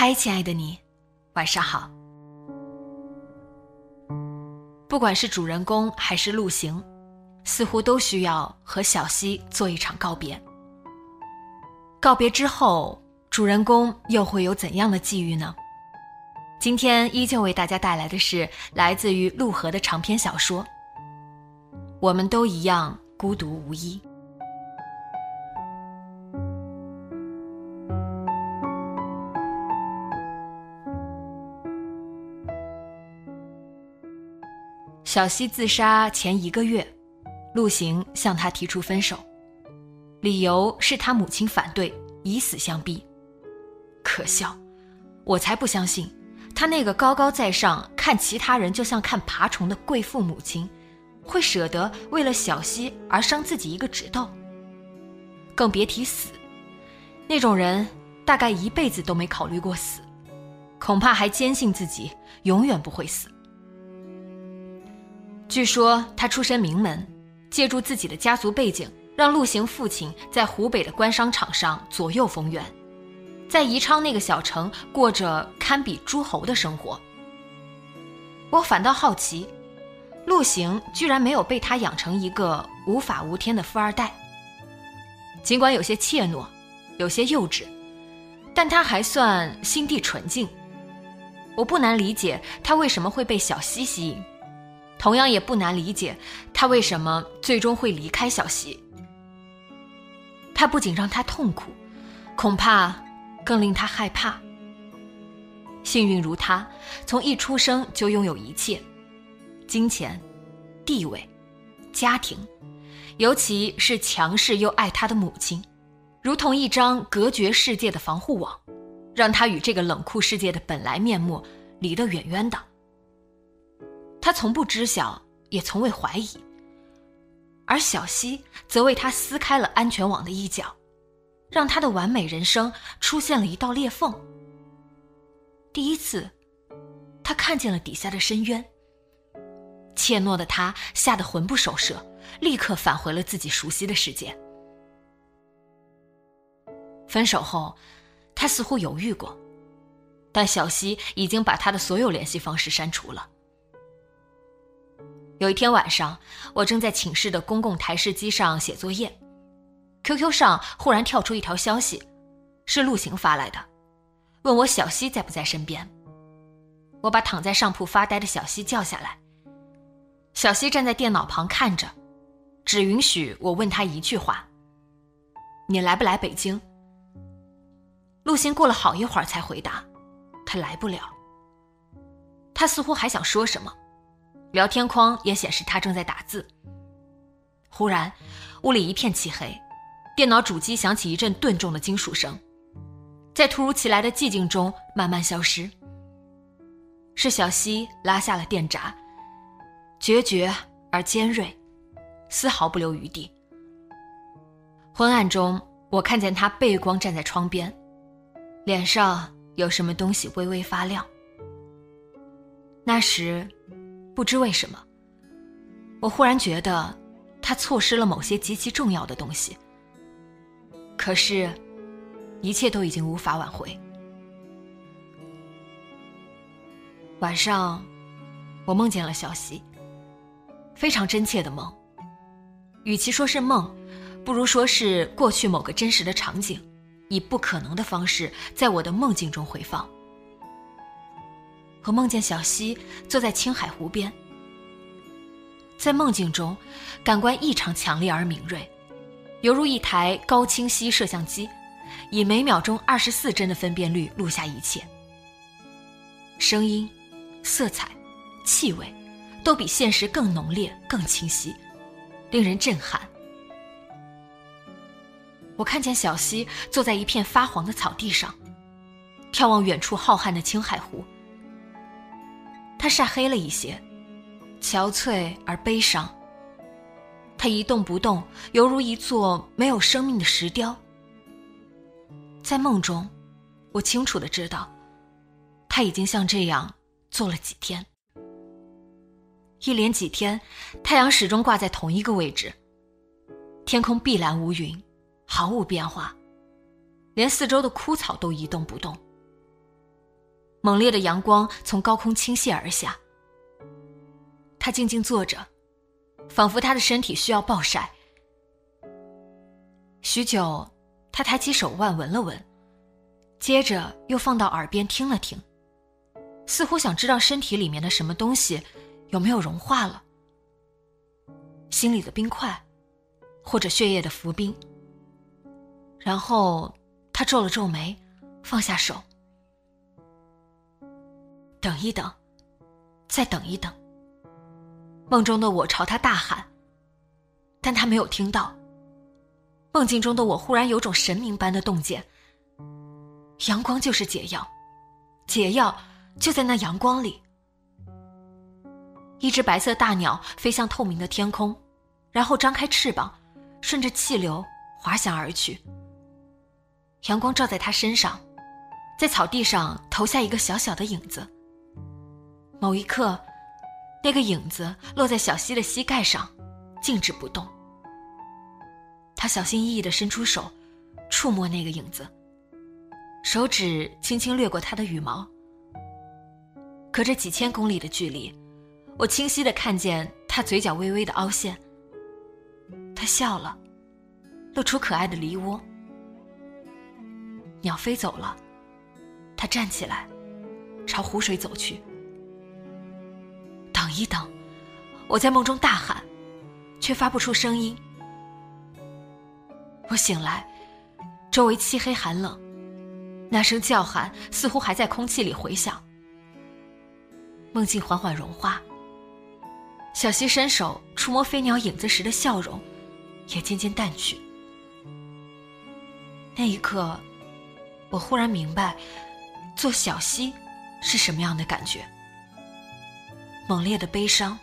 嗨，亲爱的你，晚上好。不管是主人公还是陆行，似乎都需要和小溪做一场告别。告别之后，主人公又会有怎样的际遇呢？今天依旧为大家带来的是来自于陆河的长篇小说《我们都一样孤独无依》。小西自杀前一个月，陆行向他提出分手，理由是他母亲反对，以死相逼。可笑，我才不相信，他那个高高在上、看其他人就像看爬虫的贵妇母亲，会舍得为了小西而伤自己一个指头。更别提死，那种人大概一辈子都没考虑过死，恐怕还坚信自己永远不会死。据说他出身名门，借助自己的家族背景，让陆行父亲在湖北的官商场上左右逢源，在宜昌那个小城过着堪比诸侯的生活。我反倒好奇，陆行居然没有被他养成一个无法无天的富二代。尽管有些怯懦，有些幼稚，但他还算心地纯净。我不难理解他为什么会被小溪吸引。同样也不难理解，他为什么最终会离开小溪。他不仅让他痛苦，恐怕更令他害怕。幸运如他，从一出生就拥有一切：金钱、地位、家庭，尤其是强势又爱他的母亲，如同一张隔绝世界的防护网，让他与这个冷酷世界的本来面目离得远远的。他从不知晓，也从未怀疑，而小溪则为他撕开了安全网的一角，让他的完美人生出现了一道裂缝。第一次，他看见了底下的深渊。怯懦的他吓得魂不守舍，立刻返回了自己熟悉的世界。分手后，他似乎犹豫过，但小溪已经把他的所有联系方式删除了。有一天晚上，我正在寝室的公共台式机上写作业，QQ 上忽然跳出一条消息，是陆行发来的，问我小溪在不在身边。我把躺在上铺发呆的小溪叫下来。小溪站在电脑旁看着，只允许我问他一句话：“你来不来北京？”陆行过了好一会儿才回答：“他来不了。”他似乎还想说什么。聊天框也显示他正在打字。忽然，屋里一片漆黑，电脑主机响起一阵钝重的金属声，在突如其来的寂静中慢慢消失。是小溪拉下了电闸，决绝而尖锐，丝毫不留余地。昏暗中，我看见他背光站在窗边，脸上有什么东西微微发亮。那时。不知为什么，我忽然觉得他错失了某些极其重要的东西。可是，一切都已经无法挽回。晚上，我梦见了小溪，非常真切的梦。与其说是梦，不如说是过去某个真实的场景，以不可能的方式在我的梦境中回放。我梦见小溪坐在青海湖边，在梦境中，感官异常强烈而敏锐，犹如一台高清晰摄像机，以每秒钟二十四帧的分辨率录下一切。声音、色彩、气味，都比现实更浓烈、更清晰，令人震撼。我看见小溪坐在一片发黄的草地上，眺望远处浩瀚的青海湖。他晒黑了一些，憔悴而悲伤。他一动不动，犹如一座没有生命的石雕。在梦中，我清楚的知道，他已经像这样坐了几天。一连几天，太阳始终挂在同一个位置，天空碧蓝无云。毫无变化，连四周的枯草都一动不动。猛烈的阳光从高空倾泻而下，他静静坐着，仿佛他的身体需要暴晒。许久，他抬起手腕闻了闻，接着又放到耳边听了听，似乎想知道身体里面的什么东西有没有融化了，心里的冰块，或者血液的浮冰。然后，他皱了皱眉，放下手。等一等，再等一等。梦中的我朝他大喊，但他没有听到。梦境中的我忽然有种神明般的洞见：阳光就是解药，解药就在那阳光里。一只白色大鸟飞向透明的天空，然后张开翅膀，顺着气流滑翔而去。阳光照在他身上，在草地上投下一个小小的影子。某一刻，那个影子落在小溪的膝盖上，静止不动。他小心翼翼地伸出手，触摸那个影子，手指轻轻掠过他的羽毛。隔着几千公里的距离，我清晰地看见他嘴角微微的凹陷。他笑了，露出可爱的梨窝。鸟飞走了，他站起来，朝湖水走去。等一等，我在梦中大喊，却发不出声音。我醒来，周围漆黑寒冷，那声叫喊似乎还在空气里回响。梦境缓缓融化，小溪伸手触摸飞鸟影子时的笑容，也渐渐淡去。那一刻。我忽然明白，做小溪是什么样的感觉。猛烈的悲伤，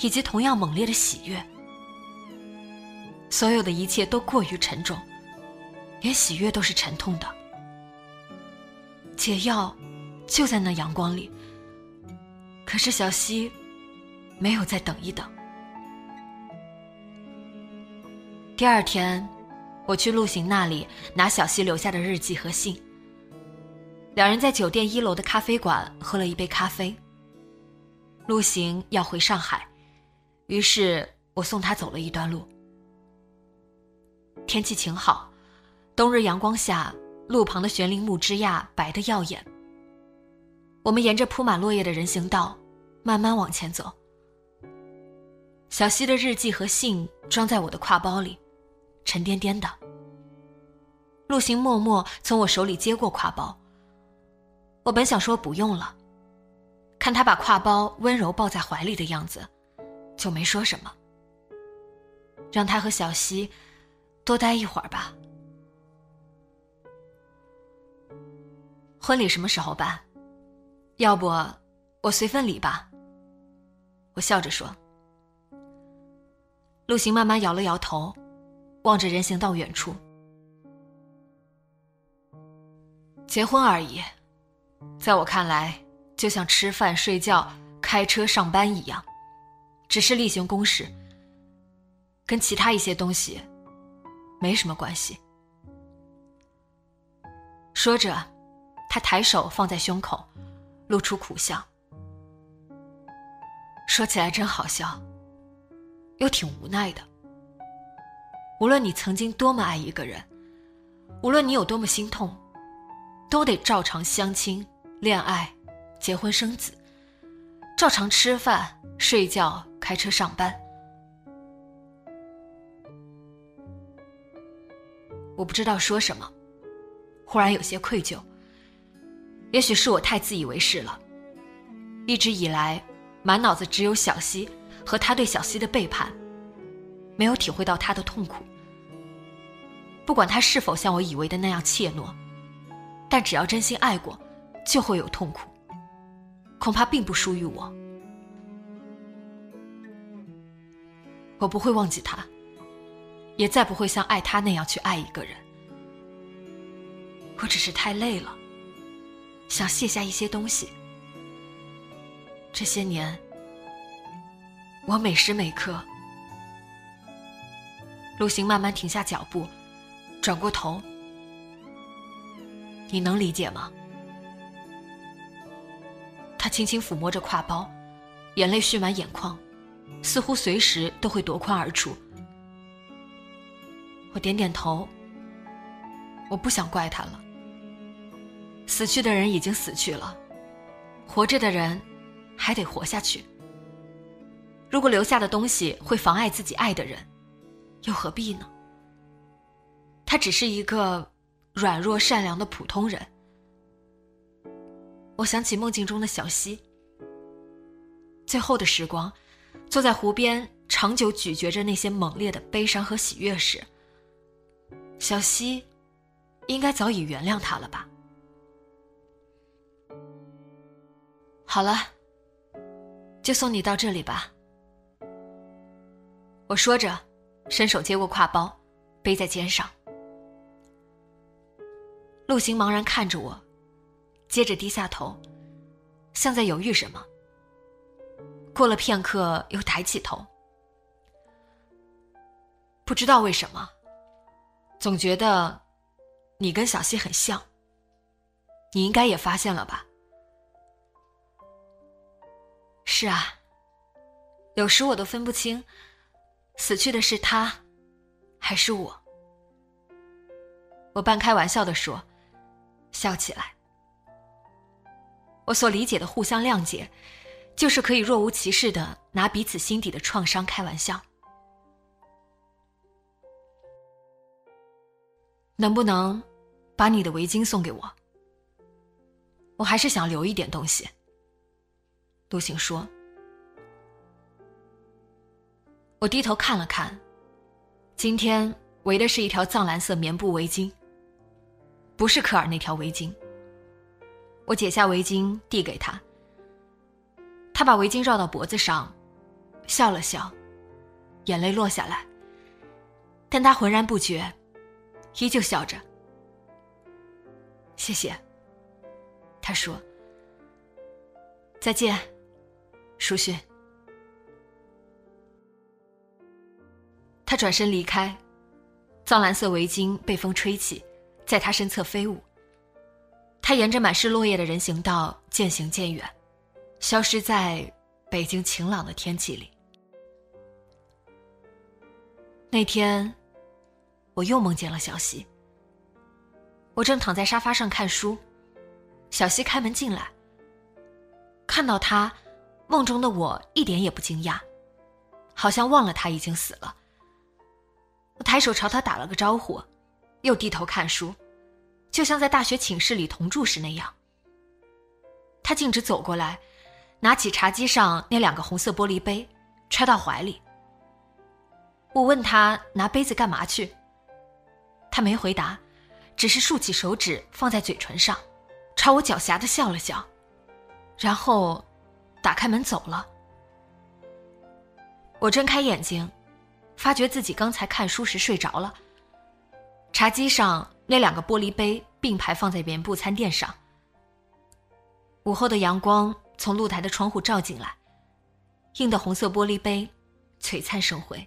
以及同样猛烈的喜悦。所有的一切都过于沉重，连喜悦都是沉痛的。解药就在那阳光里，可是小溪没有再等一等。第二天。我去陆行那里拿小溪留下的日记和信。两人在酒店一楼的咖啡馆喝了一杯咖啡。陆行要回上海，于是我送他走了一段路。天气晴好，冬日阳光下，路旁的悬铃木枝桠白得耀眼。我们沿着铺满落叶的人行道，慢慢往前走。小溪的日记和信装在我的挎包里。沉甸甸的，陆行默默从我手里接过挎包。我本想说不用了，看他把挎包温柔抱在怀里的样子，就没说什么。让他和小溪多待一会儿吧。婚礼什么时候办？要不我随份礼吧。我笑着说。陆行慢慢摇了摇头。望着人行道远处，结婚而已，在我看来，就像吃饭、睡觉、开车、上班一样，只是例行公事，跟其他一些东西没什么关系。说着，他抬手放在胸口，露出苦笑。说起来真好笑，又挺无奈的。无论你曾经多么爱一个人，无论你有多么心痛，都得照常相亲、恋爱、结婚生子，照常吃饭、睡觉、开车上班。我不知道说什么，忽然有些愧疚。也许是我太自以为是了，一直以来，满脑子只有小溪和他对小溪的背叛，没有体会到他的痛苦。不管他是否像我以为的那样怯懦，但只要真心爱过，就会有痛苦。恐怕并不输于我。我不会忘记他，也再不会像爱他那样去爱一个人。我只是太累了，想卸下一些东西。这些年，我每时每刻……陆行慢慢停下脚步，转过头。你能理解吗？他轻轻抚摸着挎包，眼泪蓄满眼眶，似乎随时都会夺眶而出。我点点头。我不想怪他了。死去的人已经死去了，活着的人还得活下去。如果留下的东西会妨碍自己爱的人，又何必呢？他只是一个软弱善良的普通人。我想起梦境中的小溪，最后的时光，坐在湖边，长久咀嚼着那些猛烈的悲伤和喜悦时，小溪应该早已原谅他了吧？好了，就送你到这里吧。我说着，伸手接过挎包，背在肩上。陆行茫然看着我。接着低下头，像在犹豫什么。过了片刻，又抬起头。不知道为什么，总觉得你跟小溪很像。你应该也发现了吧？是啊，有时我都分不清，死去的是他，还是我。我半开玩笑的说，笑起来。我所理解的互相谅解，就是可以若无其事的拿彼此心底的创伤开玩笑。能不能把你的围巾送给我？我还是想留一点东西。陆行说。我低头看了看，今天围的是一条藏蓝色棉布围巾，不是科尔那条围巾。我解下围巾递给他，他把围巾绕到脖子上，笑了笑，眼泪落下来。但他浑然不觉，依旧笑着。谢谢。他说：“再见，书勋。”他转身离开，藏蓝色围巾被风吹起，在他身侧飞舞。他沿着满是落叶的人行道渐行渐远，消失在北京晴朗的天气里。那天，我又梦见了小溪。我正躺在沙发上看书，小溪开门进来。看到他，梦中的我一点也不惊讶，好像忘了他已经死了。我抬手朝他打了个招呼，又低头看书。就像在大学寝室里同住时那样，他径直走过来，拿起茶几上那两个红色玻璃杯，揣到怀里。我问他拿杯子干嘛去，他没回答，只是竖起手指放在嘴唇上，朝我狡黠的笑了笑，然后打开门走了。我睁开眼睛，发觉自己刚才看书时睡着了。茶几上。那两个玻璃杯并排放在棉布餐垫上。午后的阳光从露台的窗户照进来，映的红色玻璃杯璀璨生辉。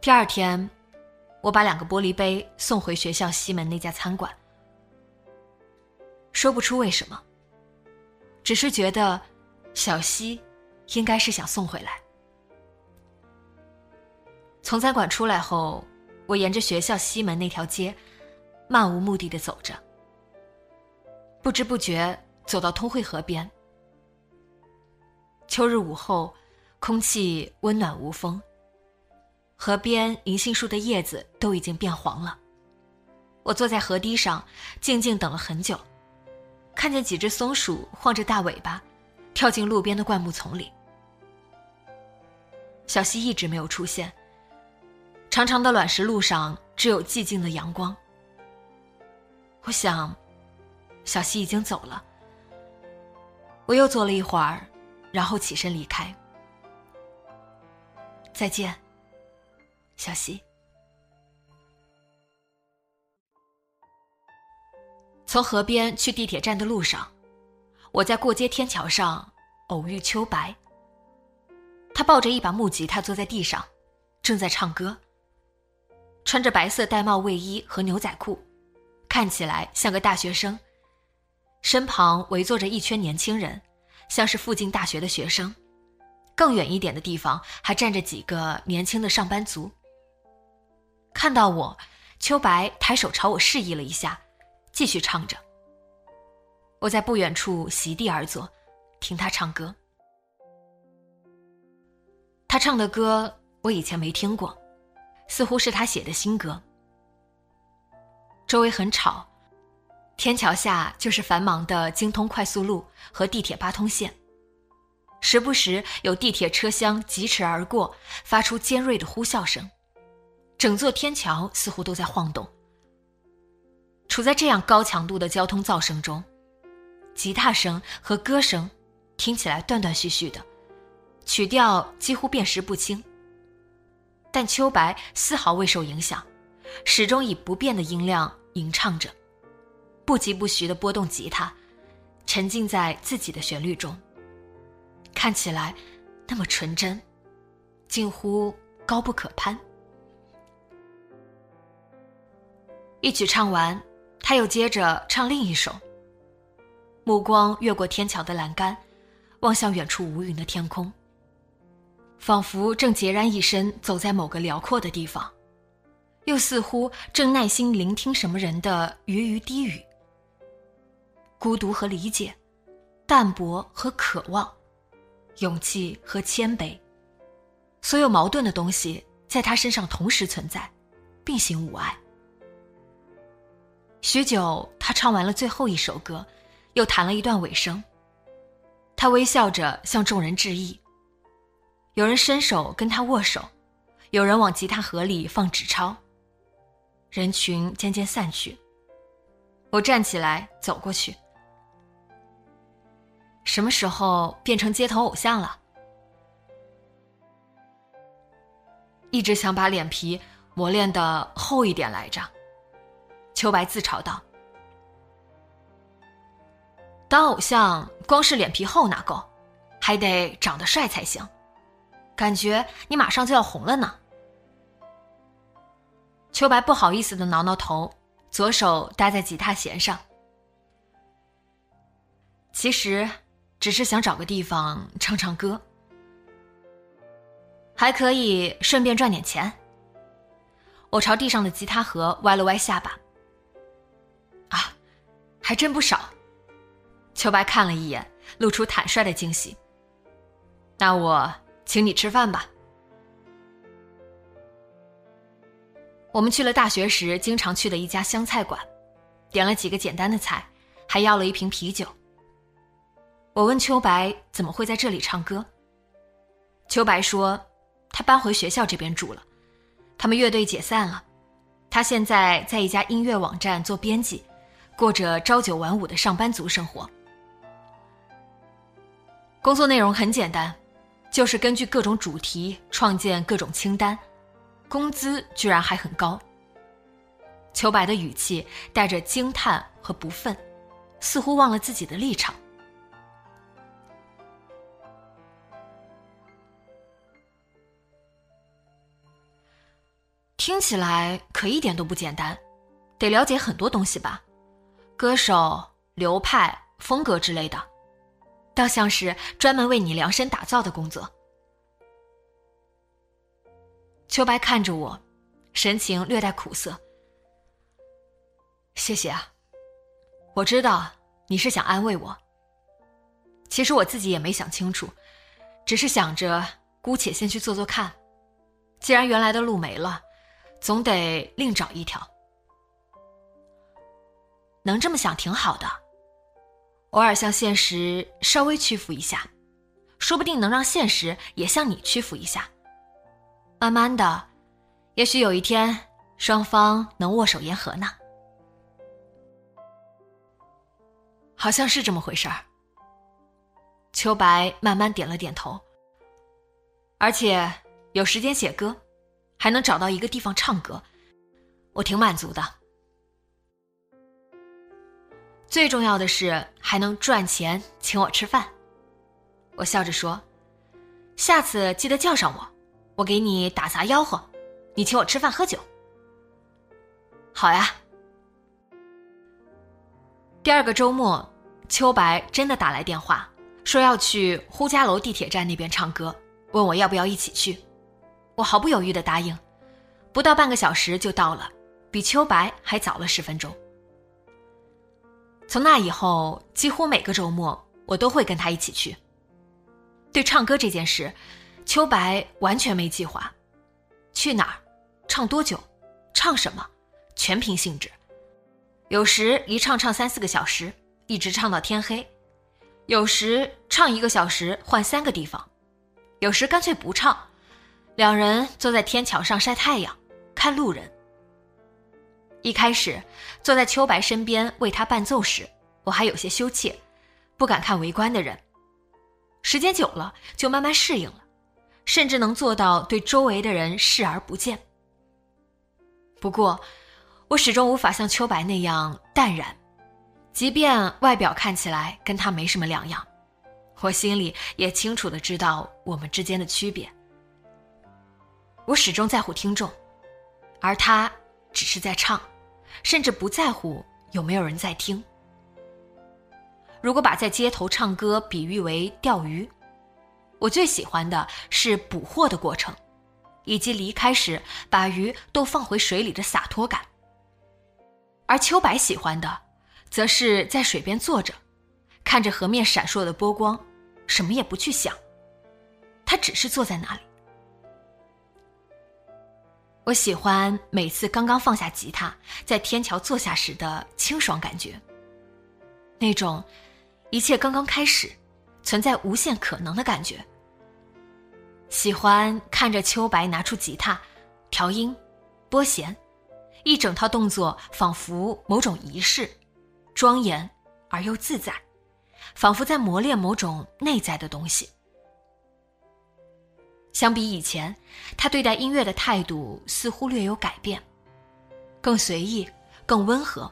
第二天，我把两个玻璃杯送回学校西门那家餐馆。说不出为什么，只是觉得小西应该是想送回来。从餐馆出来后。我沿着学校西门那条街，漫无目的的走着，不知不觉走到通惠河边，秋日午后，空气温暖无风。河边银杏树的叶子都已经变黄了。我坐在河堤上，静静等了很久，看见几只松鼠晃着大尾巴，跳进路边的灌木丛里。小溪一直没有出现。长长的卵石路上只有寂静的阳光。我想，小溪已经走了。我又坐了一会儿，然后起身离开。再见，小溪。从河边去地铁站的路上，我在过街天桥上偶遇秋白。他抱着一把木吉他坐在地上，正在唱歌。穿着白色玳瑁卫衣和牛仔裤，看起来像个大学生。身旁围坐着一圈年轻人，像是附近大学的学生。更远一点的地方还站着几个年轻的上班族。看到我，秋白抬手朝我示意了一下。继续唱着。我在不远处席地而坐，听他唱歌。他唱的歌我以前没听过，似乎是他写的新歌。周围很吵，天桥下就是繁忙的京通快速路和地铁八通线，时不时有地铁车厢疾驰而过，发出尖锐的呼啸声，整座天桥似乎都在晃动。处在这样高强度的交通噪声中，吉他声和歌声听起来断断续续的，曲调几乎辨识不清。但秋白丝毫未受影响，始终以不变的音量吟唱着，不疾不徐的拨动吉他，沉浸在自己的旋律中，看起来那么纯真，近乎高不可攀。一曲唱完。他又接着唱另一首。目光越过天桥的栏杆，望向远处无云的天空，仿佛正孑然一身走在某个辽阔的地方，又似乎正耐心聆听什么人的鱼鱼低语。孤独和理解，淡泊和渴望，勇气和谦卑，所有矛盾的东西在他身上同时存在，并行无碍。许久，他唱完了最后一首歌，又弹了一段尾声。他微笑着向众人致意。有人伸手跟他握手，有人往吉他盒里放纸钞。人群渐渐散去。我站起来走过去。什么时候变成街头偶像了？一直想把脸皮磨练的厚一点来着。秋白自嘲道：“当偶像光是脸皮厚哪够，还得长得帅才行。感觉你马上就要红了呢。”秋白不好意思的挠挠头，左手搭在吉他弦上。其实，只是想找个地方唱唱歌，还可以顺便赚点钱。我朝地上的吉他盒歪了歪下巴。啊还真不少。秋白看了一眼，露出坦率的惊喜。那我请你吃饭吧。我们去了大学时经常去的一家湘菜馆，点了几个简单的菜，还要了一瓶啤酒。我问秋白怎么会在这里唱歌。秋白说，他搬回学校这边住了，他们乐队解散了，他现在在一家音乐网站做编辑。过着朝九晚五的上班族生活，工作内容很简单，就是根据各种主题创建各种清单，工资居然还很高。秋白的语气带着惊叹和不忿，似乎忘了自己的立场。听起来可一点都不简单，得了解很多东西吧。歌手、流派、风格之类的，倒像是专门为你量身打造的工作。秋白看着我，神情略带苦涩。谢谢啊，我知道你是想安慰我。其实我自己也没想清楚，只是想着姑且先去做做看。既然原来的路没了，总得另找一条。能这么想挺好的，偶尔向现实稍微屈服一下，说不定能让现实也向你屈服一下。慢慢的，也许有一天双方能握手言和呢。好像是这么回事儿。秋白慢慢点了点头，而且有时间写歌，还能找到一个地方唱歌，我挺满足的。最重要的是还能赚钱请我吃饭。我笑着说：“下次记得叫上我，我给你打杂吆喝，你请我吃饭喝酒。”好呀。第二个周末，秋白真的打来电话。说要去呼家楼地铁站那边唱歌，问我要不要一起去，我毫不犹豫的答应，不到半个小时就到了，比秋白还早了十分钟。从那以后，几乎每个周末我都会跟他一起去。对唱歌这件事，秋白完全没计划，去哪儿，唱多久，唱什么，全凭兴致。有时一唱唱三四个小时，一直唱到天黑。有时唱一个小时换三个地方，有时干脆不唱，两人坐在天桥上晒太阳，看路人。一开始坐在秋白身边为他伴奏时，我还有些羞怯，不敢看围观的人。时间久了就慢慢适应了，甚至能做到对周围的人视而不见。不过，我始终无法像秋白那样淡然。即便外表看起来跟他没什么两样，我心里也清楚的知道我们之间的区别。我始终在乎听众，而他只是在唱，甚至不在乎有没有人在听。如果把在街头唱歌比喻为钓鱼，我最喜欢的是捕获的过程，以及离开时把鱼都放回水里的洒脱感。而秋白喜欢的。则是在水边坐着，看着河面闪烁的波光，什么也不去想。他只是坐在那里。我喜欢每次刚刚放下吉他，在天桥坐下时的清爽感觉。那种一切刚刚开始，存在无限可能的感觉。喜欢看着秋白拿出吉他，调音，拨弦，一整套动作仿佛某种仪式。庄严而又自在，仿佛在磨练某种内在的东西。相比以前，他对待音乐的态度似乎略有改变，更随意，更温和，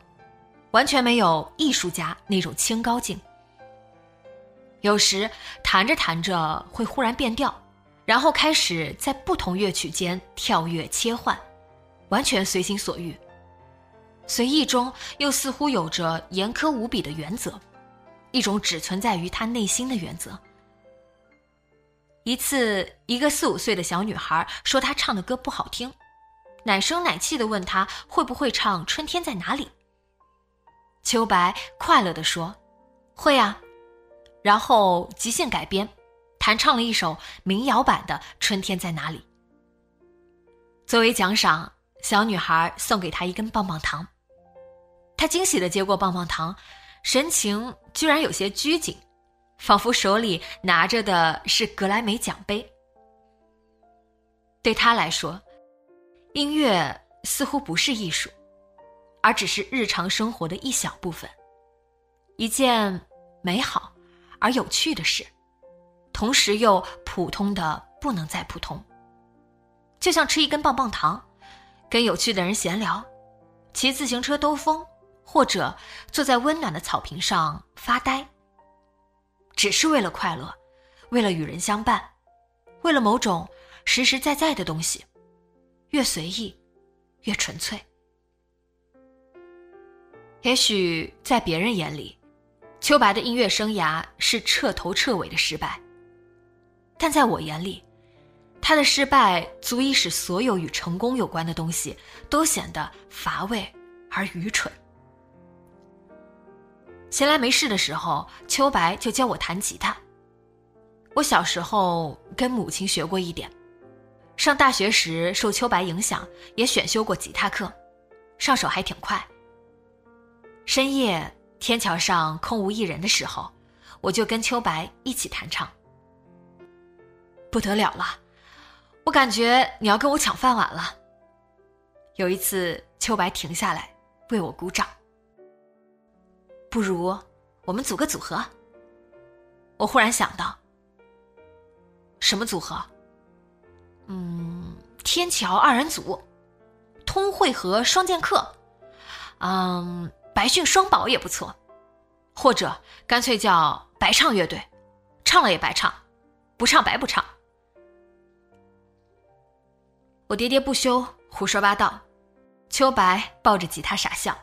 完全没有艺术家那种清高劲。有时弹着弹着会忽然变调，然后开始在不同乐曲间跳跃切换，完全随心所欲。随意中又似乎有着严苛无比的原则，一种只存在于他内心的原则。一次，一个四五岁的小女孩说她唱的歌不好听，奶声奶气的问她会不会唱《春天在哪里》。秋白快乐的说：“会啊。”然后即兴改编，弹唱了一首民谣版的《春天在哪里》。作为奖赏，小女孩送给她一根棒棒糖。他惊喜的接过棒棒糖，神情居然有些拘谨，仿佛手里拿着的是格莱美奖杯。对他来说，音乐似乎不是艺术，而只是日常生活的一小部分，一件美好而有趣的事，同时又普通的不能再普通。就像吃一根棒棒糖，跟有趣的人闲聊，骑自行车兜风。或者坐在温暖的草坪上发呆，只是为了快乐，为了与人相伴，为了某种实实在在的东西，越随意，越纯粹。也许在别人眼里，秋白的音乐生涯是彻头彻尾的失败，但在我眼里，他的失败足以使所有与成功有关的东西都显得乏味而愚蠢。闲来没事的时候，秋白就教我弹吉他。我小时候跟母亲学过一点，上大学时受秋白影响，也选修过吉他课，上手还挺快。深夜天桥上空无一人的时候，我就跟秋白一起弹唱。不得了了，我感觉你要跟我抢饭碗了。有一次，秋白停下来为我鼓掌。不如我们组个组合。我忽然想到，什么组合？嗯，天桥二人组，通惠和双剑客，嗯，白训双宝也不错，或者干脆叫白唱乐队，唱了也白唱，不唱白不唱。我喋喋不休，胡说八道。秋白抱着吉他傻笑。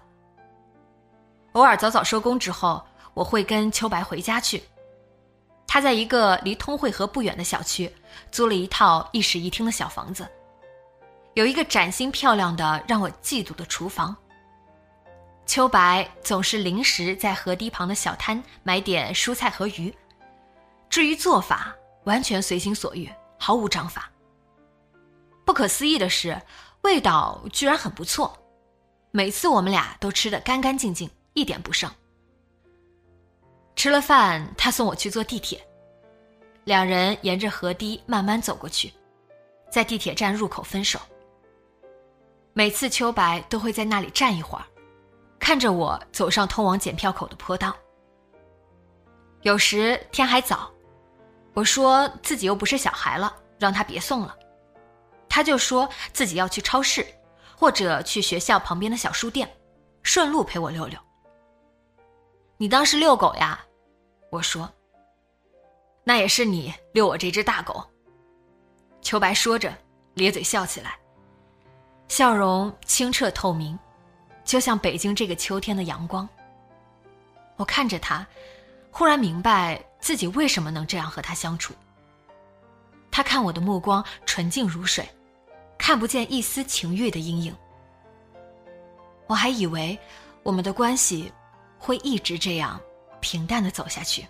偶尔早早收工之后，我会跟秋白回家去。他在一个离通惠河不远的小区租了一套一室一厅的小房子，有一个崭新漂亮的让我嫉妒的厨房。秋白总是临时在河堤旁的小摊买点蔬菜和鱼，至于做法，完全随心所欲，毫无章法。不可思议的是，味道居然很不错，每次我们俩都吃得干干净净，一点不剩。吃了饭，他送我去坐地铁，两人沿着河堤慢慢走过去，在地铁站入口分手。每次秋白都会在那里站一会儿，看着我走上通往检票口的坡道。有时天还早，我说自己又不是小孩了，让他别送了。他就说自己要去超市，或者去学校旁边的小书店，顺路陪我溜溜。你当是遛狗呀？我说。那也是你遛我这只大狗。秋白说着，咧嘴笑起来，笑容清澈透明，就像北京这个秋天的阳光。我看着他，忽然明白自己为什么能这样和他相处。他看我的目光纯净如水。看不见一丝情欲的阴影，我还以为我们的关系会一直这样平淡的走下去。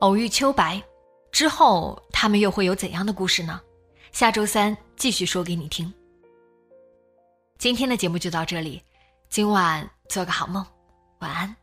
偶遇秋白之后，他们又会有怎样的故事呢？下周三继续说给你听。今天的节目就到这里，今晚做个好梦，晚安。